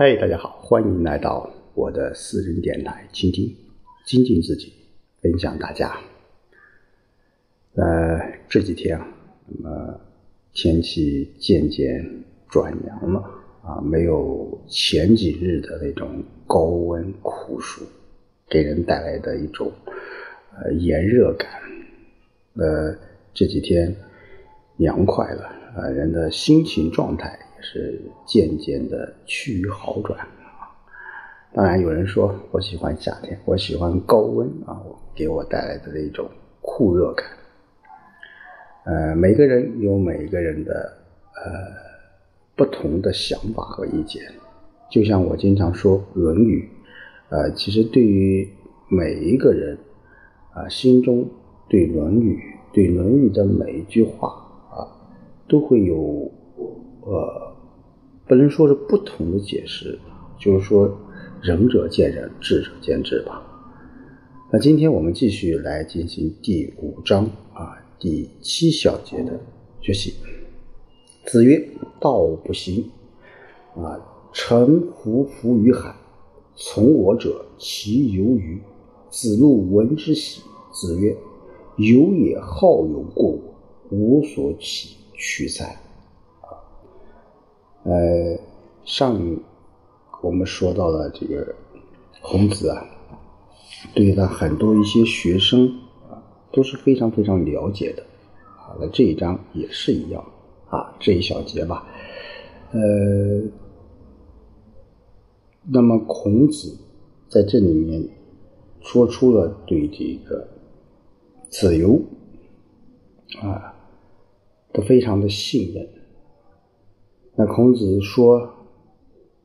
嗨，大家好，欢迎来到我的私人电台，倾听、精进自己，分享大家。呃，这几天啊，那么天气渐渐转凉了啊，没有前几日的那种高温酷暑，给人带来的一种呃炎热感。呃，这几天凉快了啊，人的心情状态是渐渐的趋于好转啊。当然，有人说我喜欢夏天，我喜欢高温啊，给我带来的那种酷热感。呃，每个人有每个人的呃不同的想法和意见。就像我经常说《论语》，呃，其实对于每一个人啊，心中。对《论语》对《论语》的每一句话啊，都会有呃，不能说是不同的解释，就是说仁者见仁，智者见智吧。那今天我们继续来进行第五章啊第七小节的学习。子曰：“道不行啊，臣服浮于海，从我者其由于？”子路闻之喜。子曰。有也好勇过我，无所起取哉？呃，上我们说到了这个孔子啊，对他很多一些学生啊都是非常非常了解的。啊，那这一章也是一样啊，这一小节吧，呃，那么孔子在这里面说出了对这个。子由啊，都非常的信任。那孔子说：“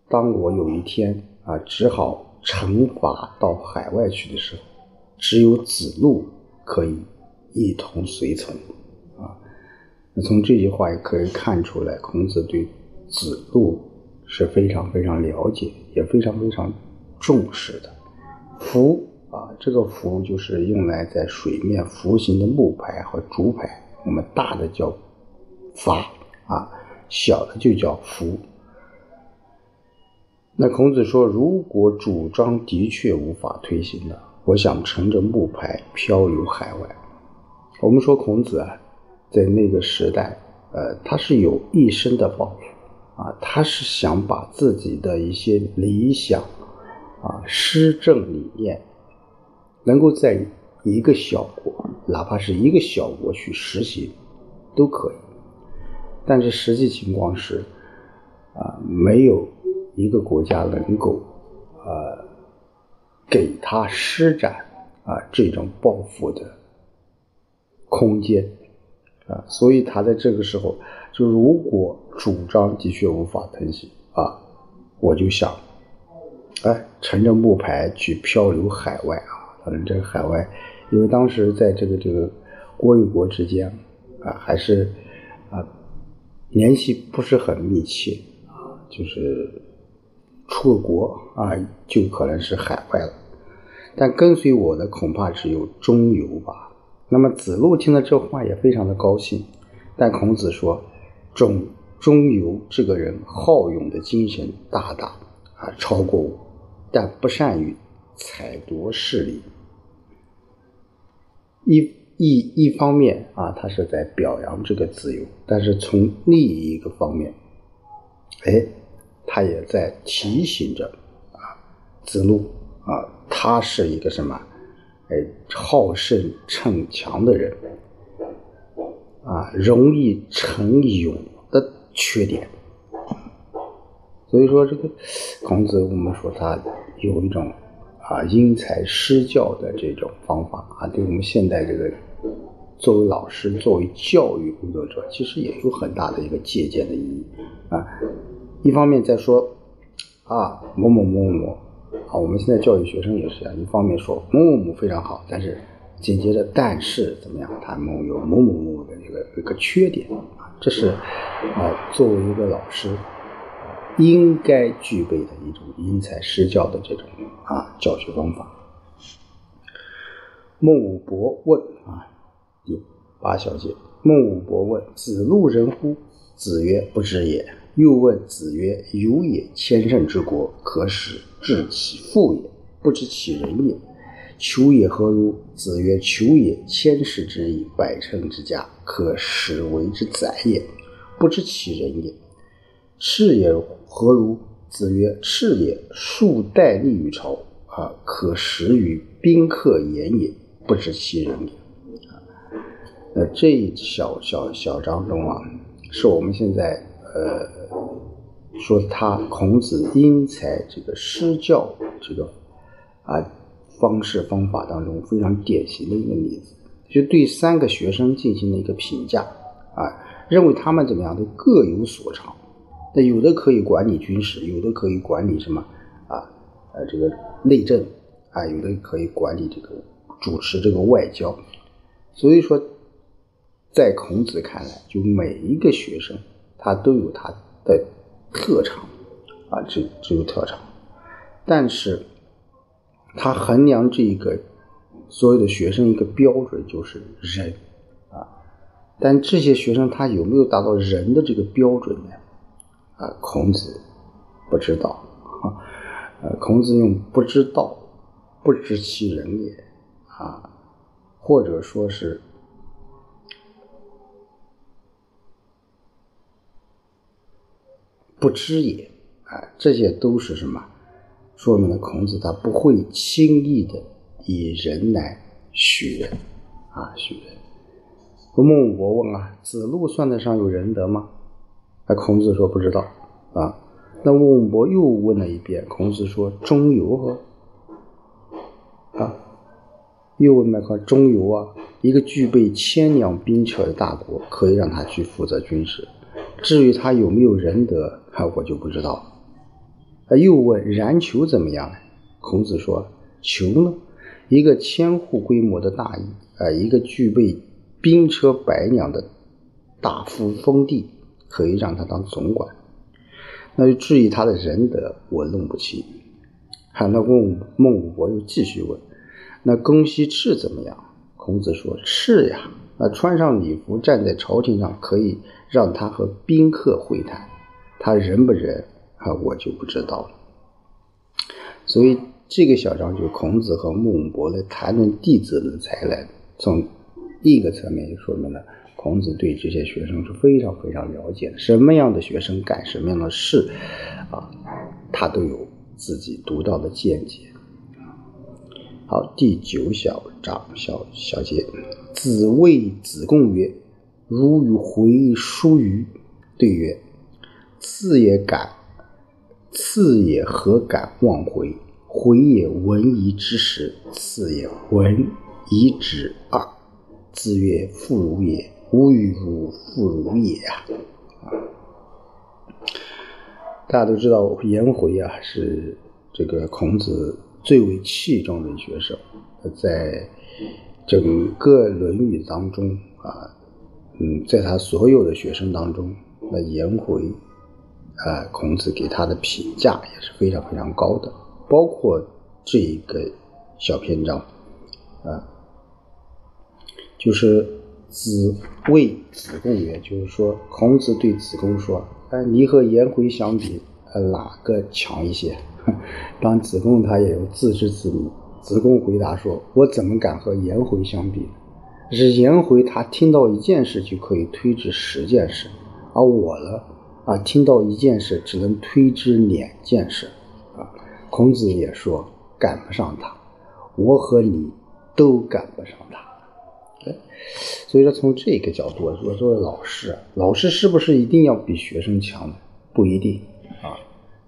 当我有一天啊，只好乘法到海外去的时候，只有子路可以一同随从。”啊，那从这句话也可以看出来，孔子对子路是非常非常了解，也非常非常重视的。夫。啊，这个浮就是用来在水面浮行的木牌和竹牌，我们大的叫筏啊，小的就叫福。那孔子说，如果主张的确无法推行的，我想乘着木牌漂流海外。我们说孔子啊，在那个时代，呃，他是有一生的抱负啊，他是想把自己的一些理想啊、施政理念。能够在一个小国，哪怕是一个小国去实行，都可以。但是实际情况是，啊，没有一个国家能够，呃，给他施展啊这种抱负的空间，啊，所以他在这个时候，就如果主张的确无法推行啊，我就想，哎，乘着木牌去漂流海外啊。可能这个海外，因为当时在这个这个国与国之间啊，还是啊联系不是很密切啊，就是出了国啊，就可能是海外了。但跟随我的恐怕只有中游吧。那么子路听了这话也非常的高兴，但孔子说：“中中游这个人好勇的精神大大啊超过我，但不善于采夺势力。”一一一方面啊，他是在表扬这个子由，但是从另一个方面，哎，他也在提醒着啊子路啊，他是一个什么？哎，好胜逞强的人啊，容易逞勇的缺点。所以说，这个孔子，我们说他有一种。啊，因材施教的这种方法啊，对我们现代这个作为老师、作为教育工作者，其实也有很大的一个借鉴的意义啊。一方面在说啊，某某某某某啊，我们现在教育学生也是这样，一方面说某某某非常好，但是紧接着但是怎么样，他们有某某某的一个一个缺点啊，这是啊，作为一个老师。应该具备的一种因材施教的这种啊教学方法。孟武伯问啊，第八小节，孟武伯问：“子路人乎？”子曰：“不知也。”又问子曰：“有也，千乘之国，可使治其父也，不知其人也。求也何如？”子曰：“求也，千世之邑，百乘之家，可使为之宰也，不知其人也。赤也何如？”子曰：“赤也，数代立于朝，啊，可食于宾客言也，不知其人也。”啊，那这一小小小章中啊，是我们现在呃。说他孔子因材这个施教这个啊方式方法当中非常典型的一个例子，就对三个学生进行了一个评价啊，认为他们怎么样都各有所长，那有的可以管理军事，有的可以管理什么啊呃这个内政啊，有的可以管理这个主持这个外交，所以说在孔子看来，就每一个学生他都有他的。特长啊，只只有特长，但是他衡量这个所有的学生一个标准就是人啊，但这些学生他有没有达到人的这个标准呢？啊，孔子不知道啊，呃，孔子用不知道，不知其人也啊，或者说是。不知也，啊，这些都是什么？说明了孔子他不会轻易的以人来许人，啊，许人。孟武伯问啊，子路算得上有仁德吗？啊，孔子说不知道，啊，那孟伯又问了一遍，孔子说中游呵，啊，又问麦克中游啊，一个具备千辆兵车的大国，可以让他去负责军事。至于他有没有仁德，我就不知道了。他又问冉求怎么样呢？孔子说：“求呢，一个千户规模的大邑，啊，一个具备兵车百辆的大夫封地，可以让他当总管。那就至于他的仁德，我弄不清。”那孟孟武伯又继续问：“那公西赤怎么样？”孔子说：“赤呀，那穿上礼服站在朝廷上，可以。”让他和宾客会谈，他仁不仁啊，我就不知道了。所以这个小章就孔子和孟武伯来谈论弟子的才来，从一个侧面就说明了孔子对这些学生是非常非常了解的，什么样的学生干什么样的事啊，他都有自己独到的见解。好，第九小章小小节，子谓子贡曰。如与回书于，对曰：“次也敢，次也何敢忘回？回也闻夷之时，次也闻夷之二。”子曰：“妇如也，吾与汝妇孺也啊！”大家都知道颜回啊，是这个孔子最为器重的学生，在整个《论语》当中啊。嗯，在他所有的学生当中，那颜回，啊，孔子给他的评价也是非常非常高的。包括这一个小篇章，啊，就是子谓子贡曰，就是说孔子对子贡说：“哎，你和颜回相比，呃，哪个强一些？” 当子贡他也有自知之明。子贡回答说：“我怎么敢和颜回相比？”是颜回，他听到一件事就可以推知十件事，而我呢，啊，听到一件事只能推知两件事，啊，孔子也说赶不上他，我和你都赶不上他，哎，所以说从这个角度，我作为老师，老师是不是一定要比学生强？不一定啊，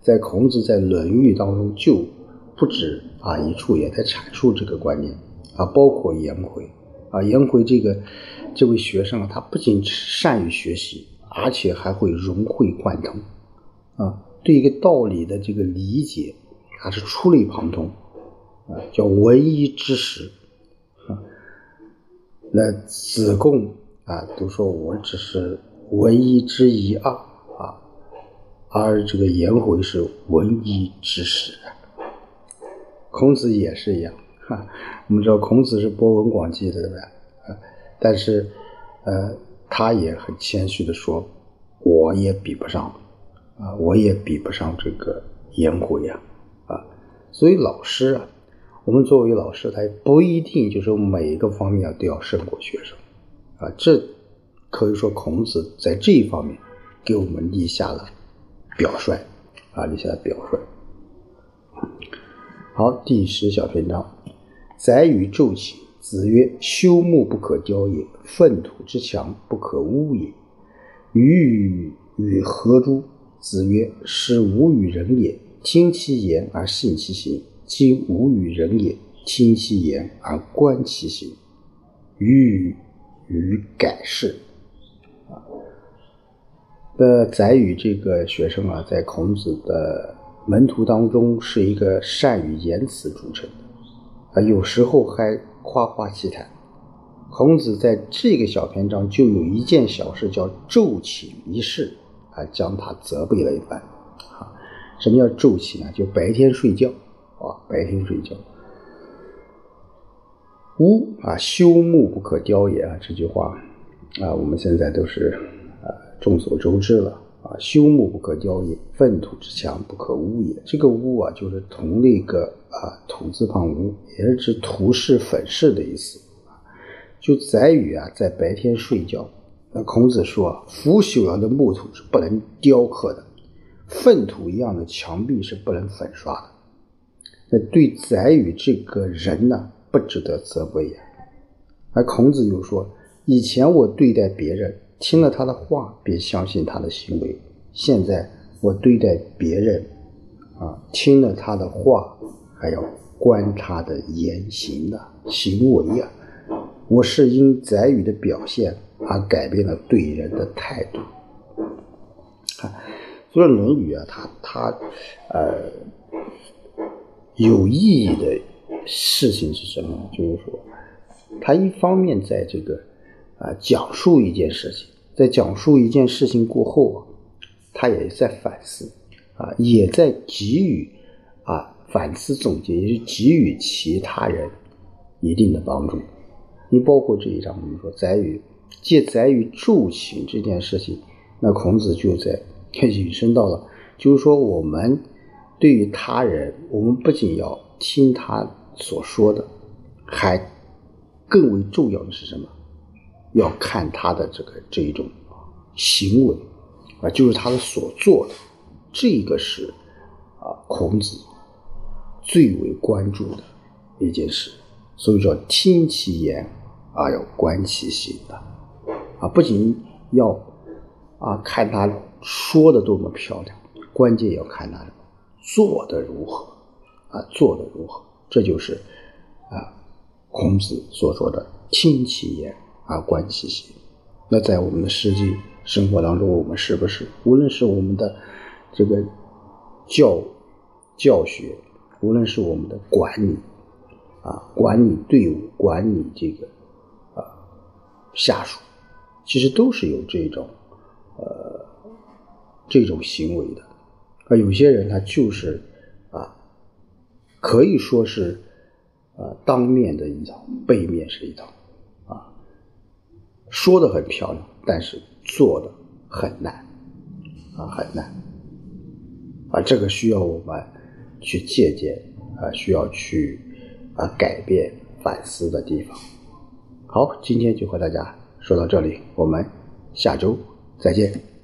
在孔子在《论语》当中就不止啊一处也在阐述这个观念啊，包括颜回。啊，颜回这个这位学生啊，他不仅善于学习，而且还会融会贯通，啊，对一个道理的这个理解，他是触类旁通，啊，叫闻一知十，啊，那子贡啊，都说我只是闻一知一二啊，而这个颜回是闻一知十，孔子也是一样。哈，我们知道孔子是博闻广记的，对吧？但是，呃，他也很谦虚的说，我也比不上啊，我也比不上这个颜回啊，啊，所以老师啊，我们作为老师，他也不一定就是每一个方面都要胜过学生，啊，这可以说孔子在这一方面给我们立下了表率，啊，立下了表率。好，第十小篇章，宰予昼寝，子曰：“朽木不可雕也，粪土之墙不可污也。”予与与何诸？子曰：“是无与人也，听其言而信其行；今无与人也，听其言而观其行。”予与改事。啊，那宰予这个学生啊，在孔子的门徒当中是一个善于言辞著称的，啊，有时候还夸夸其谈。孔子在这个小篇章就有一件小事，叫昼寝一事。啊，将他责备了一番。啊，什么叫昼寝啊？就白天睡觉啊，白天睡觉。屋啊，修木不可雕也啊，这句话啊，我们现在都是啊众所周知了啊。修木不可雕也，粪土之墙不可污也。这个污啊，就是同那个啊土字旁污，也是指土是粉饰的意思啊。就宰予啊，在白天睡觉。那孔子说：“腐朽了的木头是不能雕刻的，粪土一样的墙壁是不能粉刷的。那对宰予这个人呢，不值得责备呀。”而孔子又说：“以前我对待别人，听了他的话便相信他的行为；现在我对待别人，啊，听了他的话还要观他的言行的行为呀。我是因宰予的表现。”而改变了对人的态度。看，所以《论语》啊，他他呃有意义的事情是什么？就是说，他一方面在这个啊讲述一件事情，在讲述一件事情过后啊，他也在反思啊，也在给予啊反思总结，也是给予其他人一定的帮助。你包括这一章，我们说在于。借宰予助寝这件事情，那孔子就在引申到了，就是说我们对于他人，我们不仅要听他所说的，还更为重要的是什么？要看他的这个这一种行为啊，就是他的所做的，这个是啊孔子最为关注的一件事，所以说听其言而要观其行的。啊，不仅要啊看他说的多么漂亮，关键要看他做的如何啊，做的如何，这就是啊孔子所说的“听其言而观其行”。那在我们的实际生活当中，我们是不是无论是我们的这个教教学，无论是我们的管理啊，管理队伍，管理这个啊下属？其实都是有这种，呃，这种行为的，啊，有些人他就是，啊，可以说是，啊，当面的一套，背面是一套，啊，说的很漂亮，但是做的很难，啊，很难，啊，这个需要我们去借鉴，啊，需要去啊改变、反思的地方。好，今天就和大家。说到这里，我们下周再见。